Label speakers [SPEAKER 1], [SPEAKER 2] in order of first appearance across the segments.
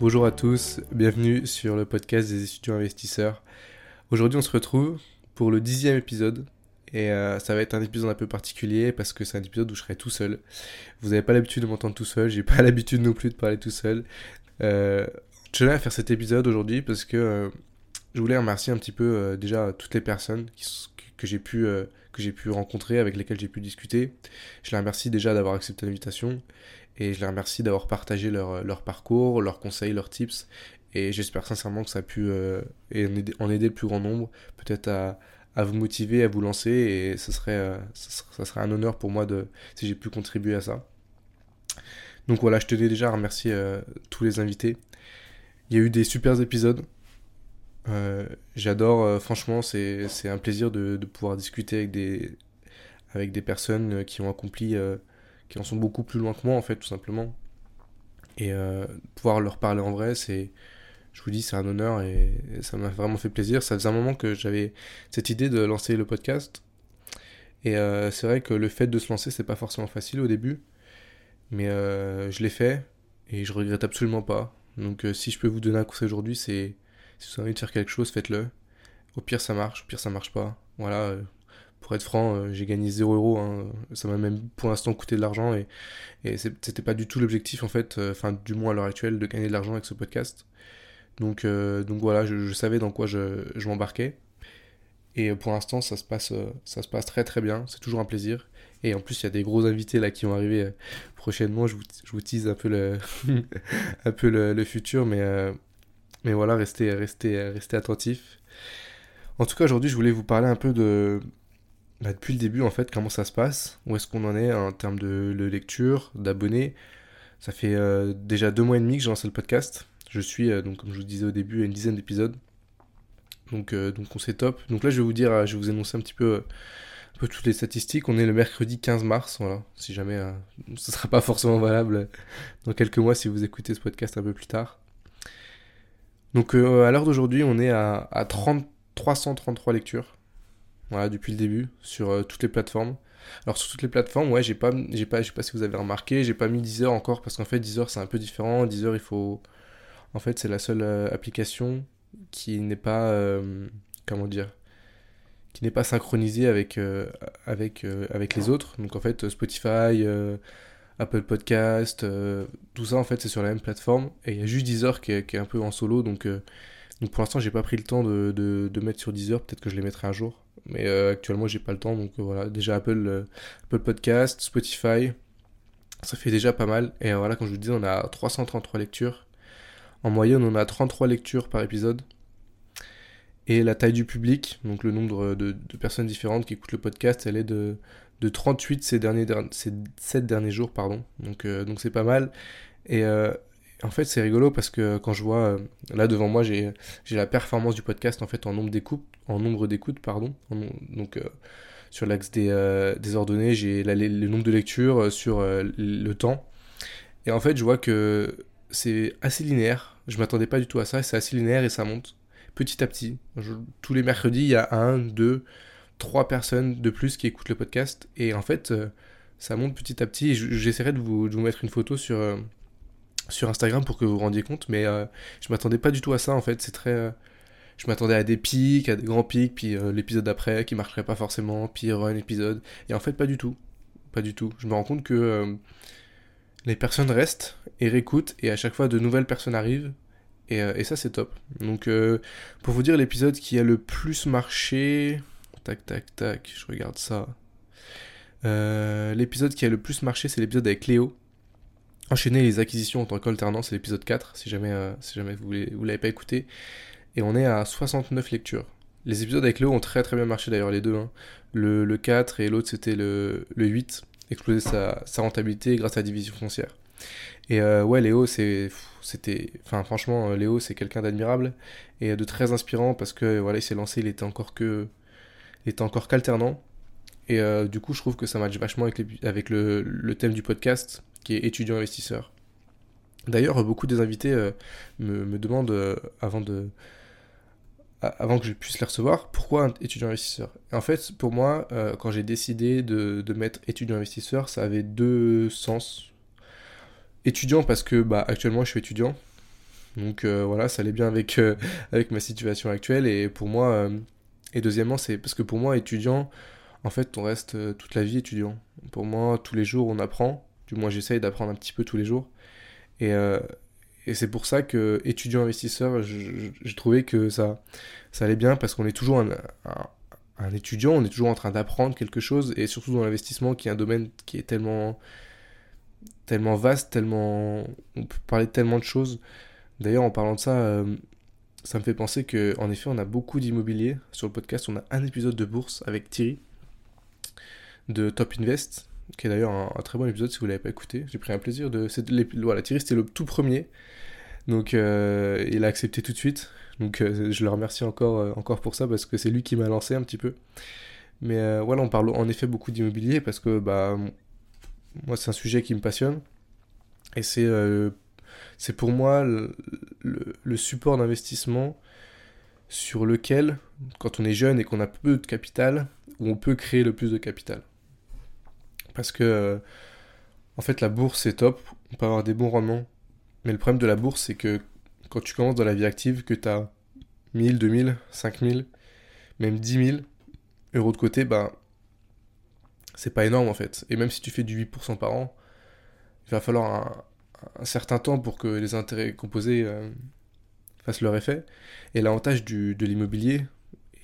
[SPEAKER 1] Bonjour à tous, bienvenue sur le podcast des étudiants investisseurs. Aujourd'hui on se retrouve pour le dixième épisode et euh, ça va être un épisode un peu particulier parce que c'est un épisode où je serai tout seul. Vous n'avez pas l'habitude de m'entendre tout seul, j'ai pas l'habitude non plus de parler tout seul. Euh, je tenais à faire cet épisode aujourd'hui parce que euh, je voulais remercier un petit peu euh, déjà toutes les personnes que j'ai pu, que j'ai pu rencontrer, avec lesquelles j'ai pu discuter. Je les remercie déjà d'avoir accepté l'invitation et je les remercie d'avoir partagé leur, leur, parcours, leurs conseils, leurs tips. Et j'espère sincèrement que ça a pu euh, en, aider, le plus grand nombre, peut-être à, vous motiver, à vous lancer. Et ce serait, euh, ça serait un honneur pour moi de, si j'ai pu contribuer à ça. Donc voilà, je tenais déjà à remercier euh, tous les invités. Il y a eu des super épisodes. J'adore, franchement, c'est un plaisir de, pouvoir discuter avec des, avec des personnes qui ont accompli qui en sont beaucoup plus loin que moi, en fait, tout simplement. Et euh, pouvoir leur parler en vrai, c'est, je vous dis, c'est un honneur et, ça m'a vraiment fait plaisir. Ça faisait un moment que j'avais cette idée de lancer le podcast. Et euh, c'est vrai que le fait de se lancer, c'est pas forcément facile au début. Mais euh, je l'ai fait et je regrette absolument pas. Donc si je peux vous donner un conseil aujourd'hui, c'est si vous avez envie de faire quelque chose, faites-le. Au pire, ça marche. Au pire, ça marche pas. Voilà pour être franc, euh, j'ai gagné 0 euros. Hein. Ça m'a même pour l'instant coûté de l'argent et, c'était pas du tout l'objectif en fait, euh, enfin du moins à l'heure actuelle, de gagner de l'argent avec ce podcast. Donc, euh, donc voilà, je, savais dans quoi je, m'embarquais. Et pour l'instant, ça, se passe, ça se passe très très bien. C'est toujours un plaisir. Et en plus, il y a des gros invités là qui vont arriver prochainement. Je vous, je tease un peu le, un peu le, futur, mais, mais voilà, restez, restez, restez attentifs. En tout cas, aujourd'hui, je voulais vous parler un peu de, bah, depuis le début, en fait, comment ça se passe Où est-ce qu'on en est en termes de, lecture, d'abonnés Ça fait euh, déjà deux mois et demi que j'ai lancé le podcast. Je suis, euh, donc, comme je vous disais au début, à une dizaine d'épisodes. Donc, euh, donc on s'est top. Donc là, je vais vous dire, je vais vous annoncer un petit peu, peu toutes les statistiques. On est le mercredi 15 mars, voilà. Si jamais ce ne sera pas forcément valable dans quelques mois si vous écoutez ce podcast un peu plus tard. Donc à l'heure d'aujourd'hui, on est à, à 30, 333 lectures voilà, depuis le début, sur euh, toutes les plateformes. Alors sur toutes les plateformes, ouais, j'ai pas, j'ai pas, je sais pas si vous avez remarqué, j'ai pas mis Deezer encore parce qu'en fait Deezer c'est un peu différent. Deezer, il faut, en fait, c'est la seule euh, application qui n'est pas, euh, comment dire, qui n'est pas synchronisée avec, avec, avec les autres. Donc en fait, Spotify, Apple Podcast, tout ça en fait c'est sur la même plateforme. Et il y a juste Deezer qui est, un peu en solo, donc, donc pour l'instant j'ai pas pris le temps de, de, mettre sur Deezer. Peut-être que je les mettrai un jour. Mais euh, actuellement, j'ai pas le temps. Donc euh, voilà, déjà Apple, euh, Podcast, Spotify, ça fait déjà pas mal. Et voilà, comme je vous dis, on a 333 lectures. En moyenne, on a 33 lectures par épisode. Et la taille du public, donc le nombre de, personnes différentes qui écoutent le podcast, elle est de, de 38 ces, derniers, ces 7 derniers jours. pardon. Donc donc c'est pas mal. Et, en fait, c'est rigolo parce que quand je vois, euh, là devant moi, j'ai la performance du podcast en fait en nombre d'écoutes, en nombre pardon. donc euh, sur l'axe des, euh, des, ordonnées, j'ai le nombre de lectures sur le temps. Et en fait, je vois que c'est assez linéaire. Je m'attendais pas du tout à ça. C'est assez linéaire et ça monte petit à petit. tous les mercredis, il y a un, deux, trois personnes de plus qui écoutent le podcast. Et en fait, ça monte petit à petit. J'essaierai de vous, mettre une photo sur sur Instagram pour que vous vous rendiez compte, mais euh, je m'attendais pas du tout à ça en fait. C'est très. Euh, je m'attendais à des pics, à des grands pics, puis euh, l'épisode d'après qui marcherait pas forcément, puis un épisode. Et en fait, pas du tout. Pas du tout. Je me rends compte que les personnes restent et réécoutent, et à chaque fois de nouvelles personnes arrivent. Et ça, c'est top. Donc, pour vous dire, l'épisode qui a le plus marché. Tac, tac, tac, je regarde ça. l'épisode qui a le plus marché, c'est l'épisode avec Léo enchaîner les acquisitions en tant qu'alternant, c'est l'épisode 4, si jamais, euh, si jamais vous ne l'avez pas écouté. Et on est à 69 lectures. Les épisodes avec Léo ont très très bien marché d'ailleurs, les deux. Hein. Le, le, 4 et l'autre c'était le, le 8, exploser sa, sa, rentabilité grâce à la division foncière. Et euh, ouais, Léo, c'était. Enfin, franchement, Léo, c'est quelqu'un d'admirable et de très inspirant parce que voilà, il s'est lancé, il était encore que. Il était encore qu'alternant. Et euh, du coup, je trouve que ça match vachement avec, le, thème du podcast qui est étudiant investisseur. D'ailleurs, beaucoup des invités euh, me, me, demandent euh, avant de avant que je puisse les recevoir, pourquoi étudiant investisseur? En fait, pour moi, quand j'ai décidé de, de, mettre étudiant investisseur, ça avait deux sens. Étudiant parce que bah, actuellement je suis étudiant, Donc voilà, ça allait bien avec, avec ma situation actuelle. Et pour moi, et deuxièmement, c'est parce que pour moi, étudiant, en fait, on reste toute la vie étudiant. Pour moi, tous les jours, on apprend. Du moins, j'essaye d'apprendre un petit peu tous les jours. Et, et c'est pour ça que étudiant investisseur, j'ai trouvé que ça, ça allait bien parce qu'on est toujours un, un, étudiant, on est toujours en train d'apprendre quelque chose et surtout dans l'investissement qui est un domaine qui est tellement, tellement vaste, tellement, on peut parler de tellement de choses. D'ailleurs, en parlant de ça, euh, ça me fait penser que en effet, on a beaucoup d'immobilier sur le podcast. On a un épisode de bourse avec Thierry de Top Invest qui est d'ailleurs un, très bon épisode si vous l'avez pas écouté. J'ai pris un plaisir de. Voilà, Thierry, c'était le tout premier. Donc, euh, il a accepté tout de suite. Donc, euh, je le remercie encore, euh, encore pour ça parce que c'est lui qui m'a lancé un petit peu. Mais voilà, on parle en effet beaucoup d'immobilier parce que bah, moi, c'est un sujet qui me passionne. Et c'est c'est pour moi le support d'investissement sur lequel, quand on est jeune et qu'on a peu de capital, on peut créer le plus de capital. Parce que, euh, en fait, la bourse, c'est top. On peut avoir des bons rendements. Mais le problème de la bourse, c'est que quand tu commences dans la vie active, que tu as 1000, 2000, 5000, même 10 000 euros de côté, bah, c'est pas énorme en fait. Et même si tu fais du 8% par an, il va falloir un, certain temps pour que les intérêts composés euh, leur effet. Et l'avantage de l'immobilier,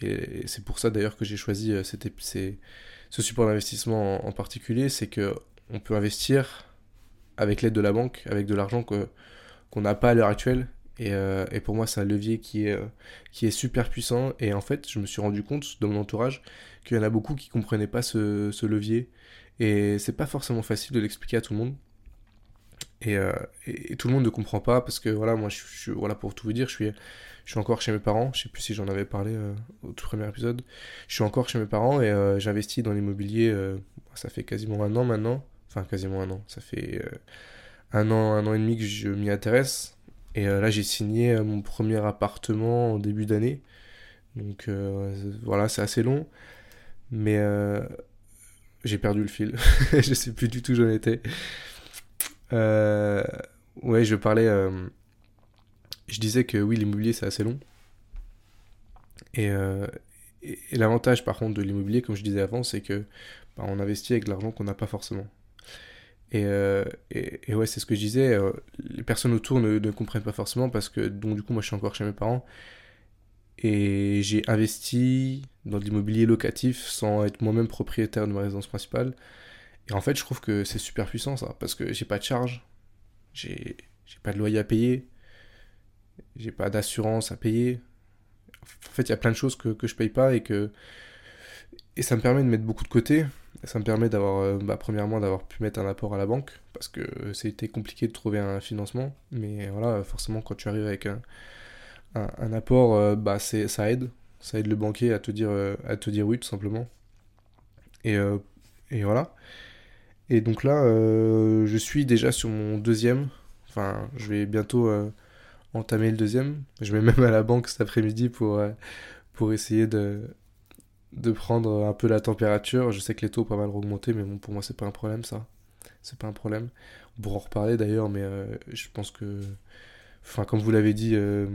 [SPEAKER 1] et c'est pour ça d'ailleurs que j'ai choisi euh, cette, ce support d'investissement en, particulier, c'est que on peut investir avec l'aide de la banque, avec de l'argent qu'on n'a pas à l'heure actuelle. Et, euh, et, pour moi, c'est un levier qui est, euh, qui est super puissant. Et en fait, je me suis rendu compte dans mon entourage qu'il y en a beaucoup qui comprenaient pas ce, ce levier. Et c'est pas forcément facile de l'expliquer à tout le monde. Et, euh, et, tout le monde ne comprend pas parce que voilà, moi, voilà, pour tout vous dire, je suis je suis encore chez mes parents, je sais plus si j'en avais parlé euh, au tout premier épisode. Je suis encore chez mes parents et euh, j'investis dans l'immobilier, ça fait quasiment un an maintenant. Enfin, quasiment un an. Ça fait un an, un an et demi que je m'y intéresse. Et là, j'ai signé mon premier appartement en début d'année. Donc voilà, c'est assez long. Mais j'ai perdu le fil. je sais plus du tout où j'en étais. Ouais, je parlais je disais que oui, l'immobilier c'est assez long. Euh, et, l'avantage par contre de l'immobilier, comme je disais avant, c'est que bah, on investit avec de l'argent qu'on n'a pas forcément. Et, euh, ouais, c'est ce que je disais, euh, les personnes autour ne, ne, comprennent pas forcément parce que donc du coup moi je suis encore chez mes parents et j'ai investi dans de l'immobilier locatif sans être moi-même propriétaire de ma résidence principale. Et en fait je trouve que c'est super puissant ça parce que j'ai pas de charge, j'ai pas de loyer à payer, j'ai pas d'assurance à payer. En fait, il y a plein de choses que, que je paye pas et que. Et ça me permet de mettre beaucoup de côté. ça me permet d'avoir, euh, bah, premièrement, d'avoir pu mettre un apport à la banque parce que c'était compliqué de trouver un financement. Mais voilà, forcément, quand tu arrives avec un, un, apport, euh, bah, ça aide. Ça aide le banquier à te dire, euh, à te dire oui, tout simplement. Et, et voilà. Et donc là, je suis déjà sur mon deuxième. Enfin, je vais bientôt entamer le deuxième. Je vais même à la banque cet après-midi pour, euh, essayer de, prendre un peu la température. Je sais que les taux ont pas mal augmenté, mais bon, pour moi, c'est pas un problème, ça. C'est pas un problème. On pourra en reparler d'ailleurs, mais euh, je pense que. Enfin, comme vous l'avez dit, euh,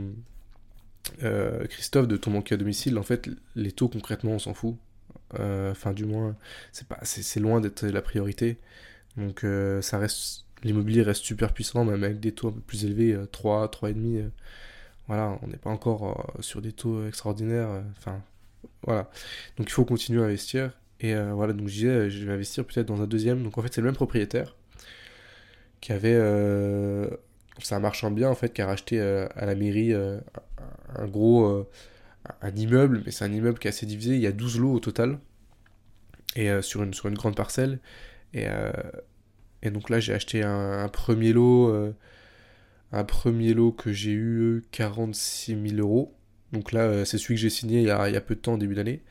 [SPEAKER 1] Christophe, de ton manque à domicile, en fait, les taux, concrètement, on s'en fout. Enfin, du moins, c'est pas c'est loin d'être la priorité. Donc, ça reste l'immobilier reste super puissant, même avec des taux un peu plus élevés, 3, euh, 3,5. Euh, voilà, on n'est pas encore euh, sur des taux extraordinaires. Enfin, voilà. Donc il faut continuer à investir. Et voilà, donc je disais, je vais investir peut-être dans un deuxième. Donc en fait, c'est le même propriétaire qui avait. c'est un marchand bien en fait qui a racheté à la mairie un gros. Un immeuble, mais c'est un immeuble qui est assez divisé. Il y a 12 lots au total. Et sur, une, sur une grande parcelle. Et, et donc là, j'ai acheté un, premier lot, euh, un premier lot que j'ai eu 46 000 euros. Donc là, euh, c'est celui que j'ai signé il y, a, peu de temps, début d'année.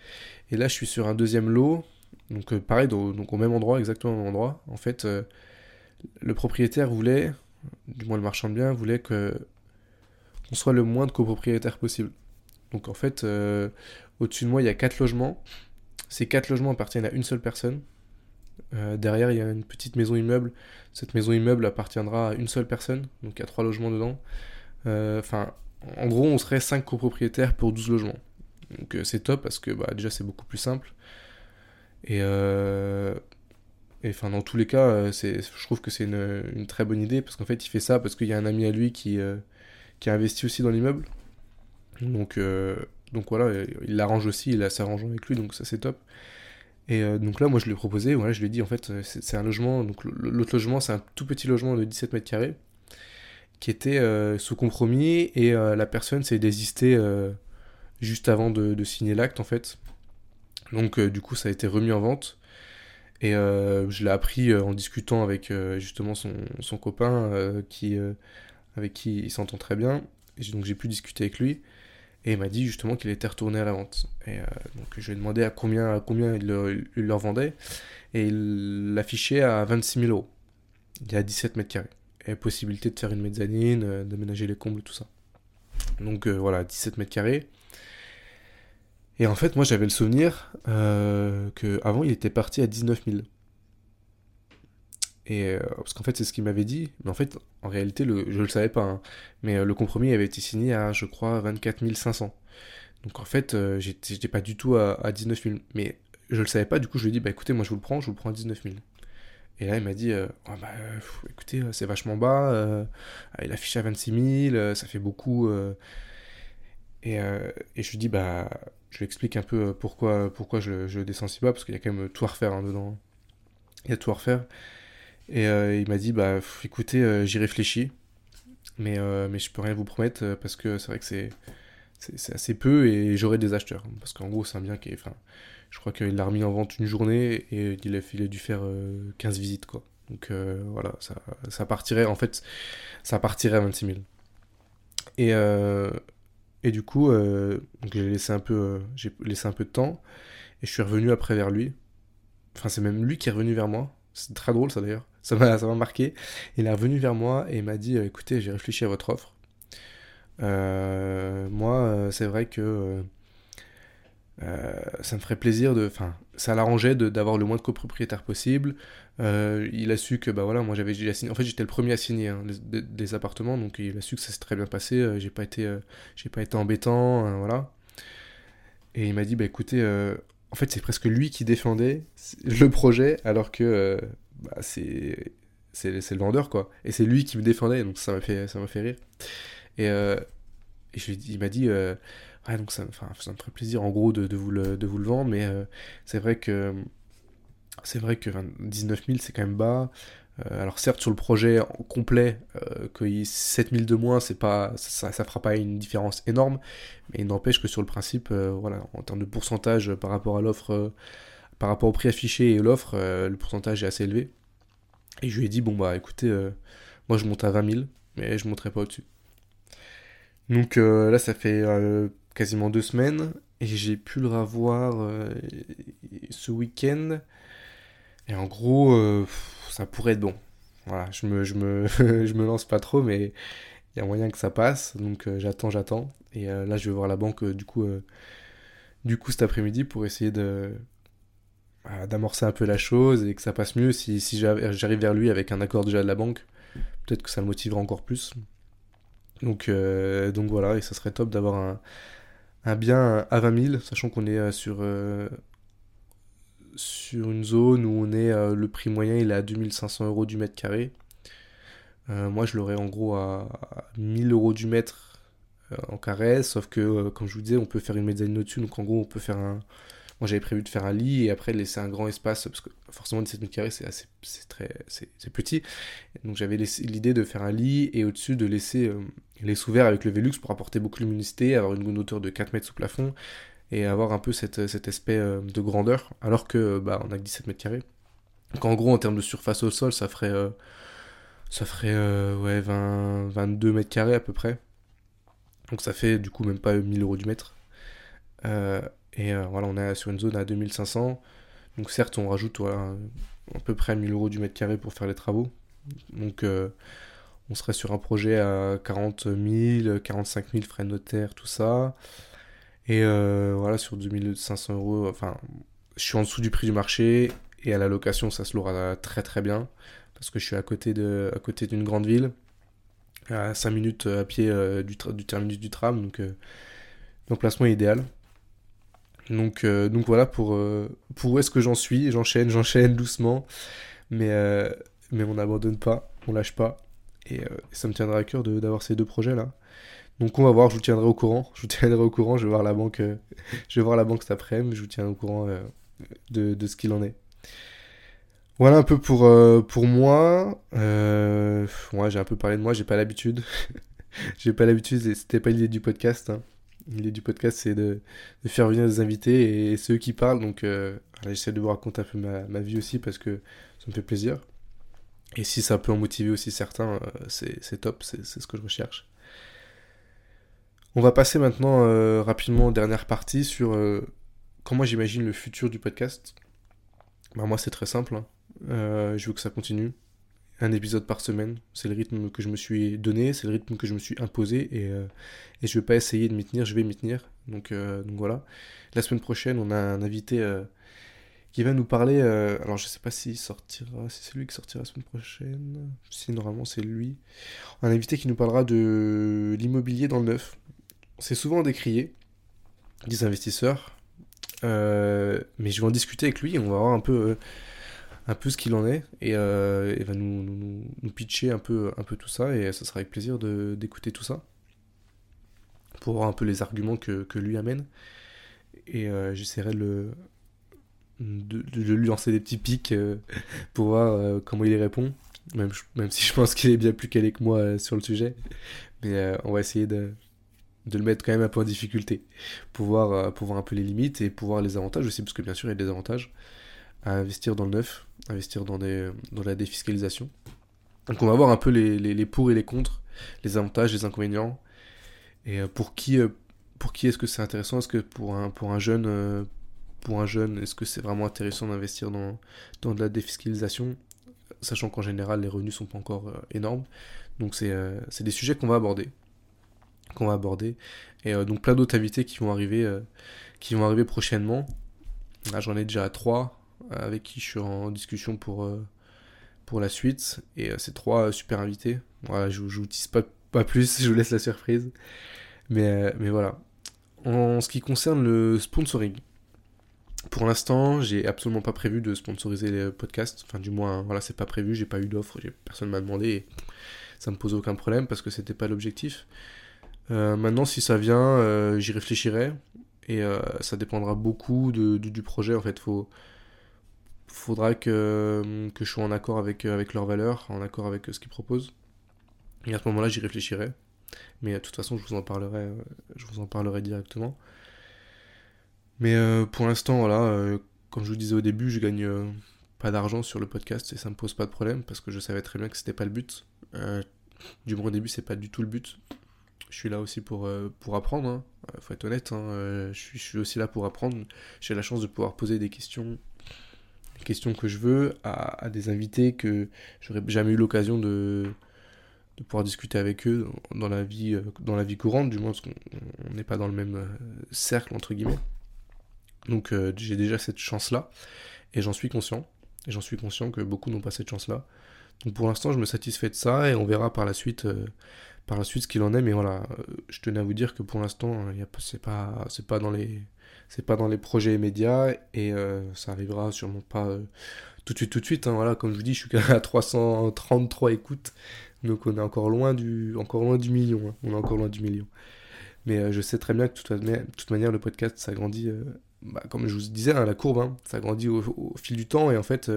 [SPEAKER 1] Et là, je suis sur un deuxième lot. Donc euh, pareil, donc, au même endroit, exactement au même endroit. En fait, le propriétaire voulait, du moins le marchand de biens, voulait que on soit le moins de copropriétaires possible. Donc en fait, au-dessus de moi, il y a quatre logements. Ces quatre logements appartiennent à une seule personne. Euh, derrière, il y a une petite maison immeuble. Cette maison immeuble appartiendra à une seule personne, donc il y a trois logements dedans. Enfin, en gros, on serait 5 copropriétaires pour 12 logements. Donc c'est top parce que bah, déjà c'est beaucoup plus simple. Et, enfin, dans tous les cas, je trouve que c'est une, très bonne idée parce qu'en fait, il fait ça parce qu'il y a un ami à lui qui, qui a investi aussi dans l'immeuble. Donc, donc voilà, il l'arrange aussi, il s'arrange avec lui, donc ça c'est top. Et euh, donc là, moi je lui ai proposé, voilà, je lui ai dit en fait, c'est un logement, donc l'autre logement, c'est un tout petit logement de 17 mètres carrés qui était euh, sous compromis et euh, la personne s'est désistée juste avant de, signer l'acte en fait. Donc du coup, ça a été remis en vente. Et je l'ai appris en discutant avec justement son, son copain qui, avec qui il s'entend très bien. Et donc j'ai pu discuter avec lui. Et il m'a dit justement qu'il était retourné à la vente. Et euh, donc je lui ai demandé à combien, combien il, leur vendait. Et il l'affichait à 26 000 euros. Il y a 17 mètres carrés. Et possibilité de faire une mezzanine, euh, d'aménager les combles, tout ça. Donc euh, voilà, 17 mètres carrés. Et en fait, moi j'avais le souvenir qu'avant il était parti à 19 000. Euh, parce qu'en fait, c'est ce qu'il m'avait dit. Mais en fait, en réalité, le, je le savais pas. Hein. mais euh, le compromis avait été signé à, je crois, 24 500. Donc en fait, euh, j'étais pas du tout à, 19 000. Mais je le savais pas, du coup, je lui ai dit, bah écoutez, moi je vous le prends, je vous le prends à 19 000. Et là, il m'a dit, oh, bah, écoutez, c'est vachement bas, il affiche à 26 000, ça fait beaucoup. Et, et, je lui dis, bah, je lui explique un peu pourquoi, pourquoi je, je descends si bas, parce qu'il y a quand même tout à refaire hein, dedans. Il y a tout à refaire. Et euh, il m'a dit, bah écoutez, euh, j'y réfléchis, mais, euh, mais je peux rien vous promettre parce que c'est vrai que c'est, c'est, assez peu et j'aurai des acheteurs. Parce qu'en gros, c'est un bien qui est. Enfin, je crois qu'il l'a remis en vente une journée et il a, il a dû faire 15 visites, quoi. Donc voilà, ça, ça, partirait, en fait, ça partirait à 26 000. Et, et du coup, j'ai laissé un peu, j'ai laissé un peu de temps et je suis revenu après vers lui. Enfin, c'est même lui qui est revenu vers moi. C'est très drôle ça d'ailleurs ça m'a marqué. Il est revenu vers moi et m'a dit écoutez, j'ai réfléchi à votre offre. Euh, moi, euh, c'est vrai que euh, ça me ferait plaisir de. Enfin, ça l'arrangeait d'avoir le moins de copropriétaires possible. il a su que, bah voilà, moi j'avais déjà signé. En fait, j'étais le premier à signer hein, des, appartements, donc il a su que ça s'est très bien passé. j'ai pas été, j'ai pas été embêtant, voilà. Et il m'a dit, bah écoutez, en fait, c'est presque lui qui défendait le projet, alors que bah, c'est c'est le vendeur quoi. Et c'est lui qui me défendait donc ça m'a fait ça m'a fait rire. Et, euh, je il m'a dit ouais donc ça, ça me ferait plaisir en gros de, de, vous, le, de vous le vendre mais euh, c'est vrai que c'est vrai que 19 000 c'est quand même bas. Alors certes sur le projet complet que 7 000 de moins c'est pas ça, ça fera pas une différence énorme. Mais il n'empêche que sur le principe voilà en termes de pourcentage par rapport à l'offre par rapport au prix affiché et l'offre, euh, le pourcentage est assez élevé. Et je lui ai dit, bon bah écoutez, euh, moi je monte à 20 000, mais je monterai pas au-dessus. Donc euh, là, ça fait quasiment deux semaines, et j'ai pu le revoir ce week-end. Et en gros, ça pourrait être bon. Voilà, je me, me lance pas trop, mais il y a moyen que ça passe. Donc j'attends, j'attends. Et là, je vais voir la banque du coup, du coup cet après-midi pour essayer de, d'amorcer un peu la chose et que ça passe mieux. Si, si j'arrive vers lui avec un accord déjà de la banque, peut-être que ça le motivera encore plus. Donc, euh, donc voilà, et ça serait top d'avoir un, bien à 20 000, sachant qu'on est euh, sur, euh, sur une zone où on est le prix moyen il est à 2500 euros du mètre carré. moi je l'aurais en gros à, 1000 euros du mètre en carré, sauf que comme je vous disais, on peut faire une mezzanine au-dessus, donc en gros on peut faire un, moi, j'avais prévu de faire un lit et après laisser un grand espace, parce que forcément, 17 mètres carrés, c'est assez, c'est très, c'est, petit. Donc, j'avais l'idée de faire un lit et au-dessus de laisser euh, les sous avec le Velux pour apporter beaucoup de luminosité, avoir une, hauteur de 4 mètres sous plafond et avoir un peu cette, cet aspect euh, de grandeur, alors que, bah, on a que 17 mètres carrés. Donc, en gros, en termes de surface au sol, ça ferait, euh, ça ferait, ouais, 20, 22 mètres carrés à peu près. Donc, ça fait, du coup, même pas 1000 euros du mètre. Euh, et euh, voilà, on est sur une zone à 2500. Donc certes, on rajoute à peu près 1000 euros du mètre carré pour faire les travaux. Donc euh, on serait sur un projet à 40 000, 45 000 frais de notaire, tout ça. Et euh, voilà, sur 2500 euros, enfin, je suis en dessous du prix du marché. Et à la location, ça se l'aura très très bien. Parce que je suis à côté, de, à côté d'une grande ville. à 5 minutes à pied du, du, terminus du tram, donc l'emplacement est idéal. Donc, donc voilà pour, pour où est-ce que j'en suis. J'enchaîne, j'enchaîne doucement, mais, mais on n'abandonne pas, on lâche pas. Et, ça me tiendra à cœur d'avoir ces deux projets là. Donc on va voir, je vous tiendrai au courant. Je vous tiendrai au courant, je vais voir la banque, je vais la banque cet après-midi, je vous tiendrai au courant de, ce qu'il en est. Voilà un peu pour, euh, moi. Euh, j'ai un peu parlé de moi, j'ai pas l'habitude. j'ai pas l'habitude, c'était pas l'idée du podcast. Hein. L'idée du podcast, c'est de, faire venir des invités et, ceux qui parlent. Donc, euh, j'essaie de vous raconter un peu ma, vie aussi parce que ça me fait plaisir. Et si ça peut en motiver aussi certains, euh, c'est top, c'est ce que je recherche. On va passer maintenant rapidement aux dernière partie sur comment j'imagine le futur du podcast. Bah, moi, c'est très simple. Hein. Euh, je veux que ça continue. Un épisode par semaine, c'est le rythme que je me suis donné, c'est le rythme que je me suis imposé et, euh, et je vais pas essayer de m'y tenir, je vais m'y tenir. Donc, euh, donc voilà. La semaine prochaine, on a un invité qui va nous parler. alors je sais pas s'il sortira, si c'est lui qui sortira la semaine prochaine. Si normalement c'est lui. Un invité qui nous parlera de l'immobilier dans le neuf. C'est souvent décrié des investisseurs, mais je vais en discuter avec lui. On va voir un peu un peu ce qu'il en est et, euh, va nous, nous, nous, pitcher un peu, un peu tout ça et ça sera avec plaisir d'écouter tout ça pour voir un peu les arguments que, que lui amène. Et euh, j'essaierai de, de, lui lancer des petits pics euh, pour voir comment il y répond. Même, même si je pense qu'il est bien plus calé que moi sur le sujet. Mais on va essayer de, de le mettre quand même un peu en difficulté pour voir, pour voir un peu les limites et pour voir les avantages aussi parce que bien sûr il y a des avantages à investir dans le neuf, investir dans, la défiscalisation. Donc on va voir un peu les, pour et les contre, les avantages, les inconvénients. Et euh, pour qui, euh, pour qui est-ce que c'est intéressant? Est-ce que pour un, jeune, euh, jeune, est-ce que c'est vraiment intéressant d'investir dans, dans de la défiscalisation? Sachant qu'en général, les revenus sont pas encore énormes. Donc c'est des sujets qu'on va aborder. Qu'on va aborder. Et donc plein d'autres invités qui vont arriver, qui vont arriver prochainement. J'en ai déjà trois avec qui je suis en discussion pour, euh, pour la suite. Et euh, ces trois super invités. Voilà, je, je vous tisse pas, pas plus, je vous laisse la surprise. Mais, euh, mais voilà. En ce qui concerne le sponsoring, pour l'instant, j'ai absolument pas prévu de sponsoriser les podcasts. Enfin, du moins, voilà, c'est pas prévu, j'ai pas eu d'offre, personne m'a demandé. Et ça me pose aucun problème parce que c'était pas l'objectif. maintenant, si ça vient, j'y réfléchirai. Et ça dépendra beaucoup de, du, projet. En fait, faut, faudra que, que je sois en accord avec, avec leurs valeurs, en accord avec ce qu'ils proposent. Et à ce moment-là, j'y réfléchirai. Mais de toute façon, je vous en parlerai, je vous en parlerai directement. Mais euh, pour l'instant, voilà, euh, comme je vous disais au début, je gagne euh, pas d'argent sur le podcast et ça me pose pas de problème parce que je savais très bien que c'était pas le but. du moins au début, c'est pas du tout le but. Je suis là aussi pour, pour apprendre, hein. faut être honnête. Hein. je, suis, je suis aussi là pour apprendre. J'ai la chance de pouvoir poser des questions questions que je veux à, des invités que j'aurais jamais eu l'occasion de, pouvoir discuter avec eux dans la vie, euh, dans la vie courante, du moins parce qu'on n'est pas dans le même euh, cercle, entre guillemets. Donc euh, j'ai déjà cette chance-là, et j'en suis conscient. Et j'en suis conscient que beaucoup n'ont pas cette chance-là. Donc pour l'instant, je me satisfais de ça, et on verra par la suite, par la suite ce qu'il en est. Mais voilà, je tenais à vous dire que pour l'instant, c'est pas, c'est pas dans les c'est pas dans les projets immédiats et euh, ça arrivera sûrement pas euh, tout de suite, tout de suite. Hein. voilà, comme je vous dis, je suis à 333 écoutes, donc on est encore loin du, encore loin du million. Hein. on est encore loin du million. Mais euh, je sais très bien que de toute, manière, le podcast, ça grandit, bah, comme je vous disais, hein, la courbe, hein, ça grandit au, fil du temps et en fait.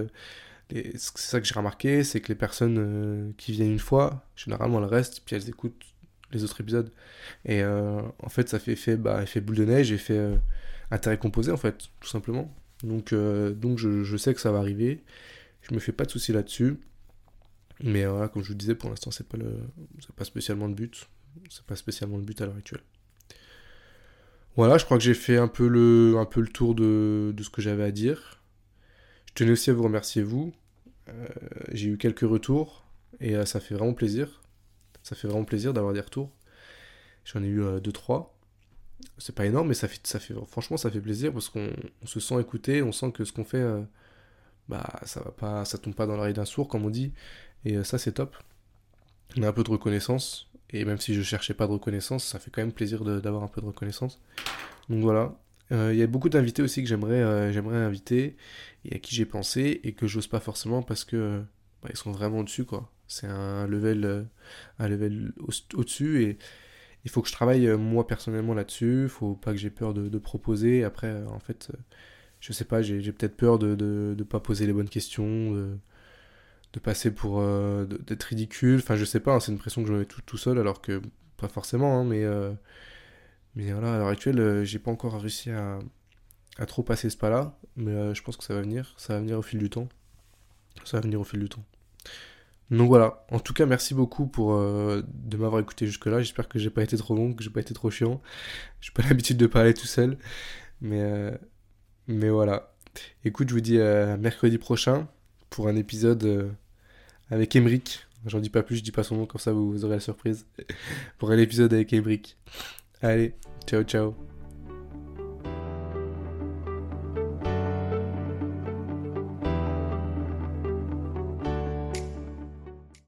[SPEAKER 1] c'est ça que j'ai remarqué, c'est que les personnes qui viennent une fois, généralement elles restent, puis elles écoutent les autres épisodes. Et en fait, ça fait effet, bah, effet boule de neige, effet, intérêt composé en fait, tout simplement. Donc, euh, donc je, sais que ça va arriver. Je me fais pas de soucis là-dessus. Mais voilà, comme je vous disais, pour l'instant, c'est pas le, pas spécialement le but. C'est pas spécialement le but à l'heure actuelle. Voilà, je crois que j'ai fait un peu le, un peu le tour de, ce que j'avais à dire. Je tenais aussi à vous remercier vous. Euh, j'ai eu quelques retours et euh, ça fait vraiment plaisir. Ça fait vraiment plaisir d'avoir des retours. J'en ai eu 2-3 c'est pas énorme, mais ça fait, ça fait, franchement, ça fait plaisir parce qu'on se sent écouté, on sent que ce qu'on fait, euh, bah, ça va pas, ça tombe pas dans l'oreille d'un sourd, comme on dit, et euh, ça, c'est top. on a un peu de reconnaissance. Et même si je cherchais pas de reconnaissance, ça fait quand même plaisir d'avoir un peu de reconnaissance. Donc voilà. Euh, il y a beaucoup d'invités aussi que j'aimerais inviter et à qui j'ai pensé et que j'ose pas forcément parce que bah, ils sont vraiment au-dessus quoi. C'est un level, un level au-dessus et il faut que je travaille moi personnellement là-dessus. Faut pas que j'ai peur de, proposer. Après, en fait, je sais pas, j'ai peut-être peur de ne pas poser les bonnes questions, de, passer pour. Euh, d'être ridicule. Enfin, je sais pas, hein, c'est une pression que je mets tout, seul, alors que pas forcément, hein, mais. Euh, voilà, à l'heure actuelle, euh, j'ai pas encore réussi à, à trop passer ce pas-là, mais je pense que ça va venir, ça va venir au fil du temps. Ça va venir au fil du temps. Donc voilà, en tout cas merci beaucoup pour de m'avoir écouté jusque-là. J'espère que j'ai pas été trop long, que j'ai pas été trop chiant. J'ai pas l'habitude de parler tout seul, mais mais voilà. Écoute, je vous dis à mercredi prochain pour un épisode euh, avec Emric. J'en dis pas plus, je dis pas son nom, comme ça vous, aurez la surprise. pour un épisode avec Emric. Allez, ciao ciao.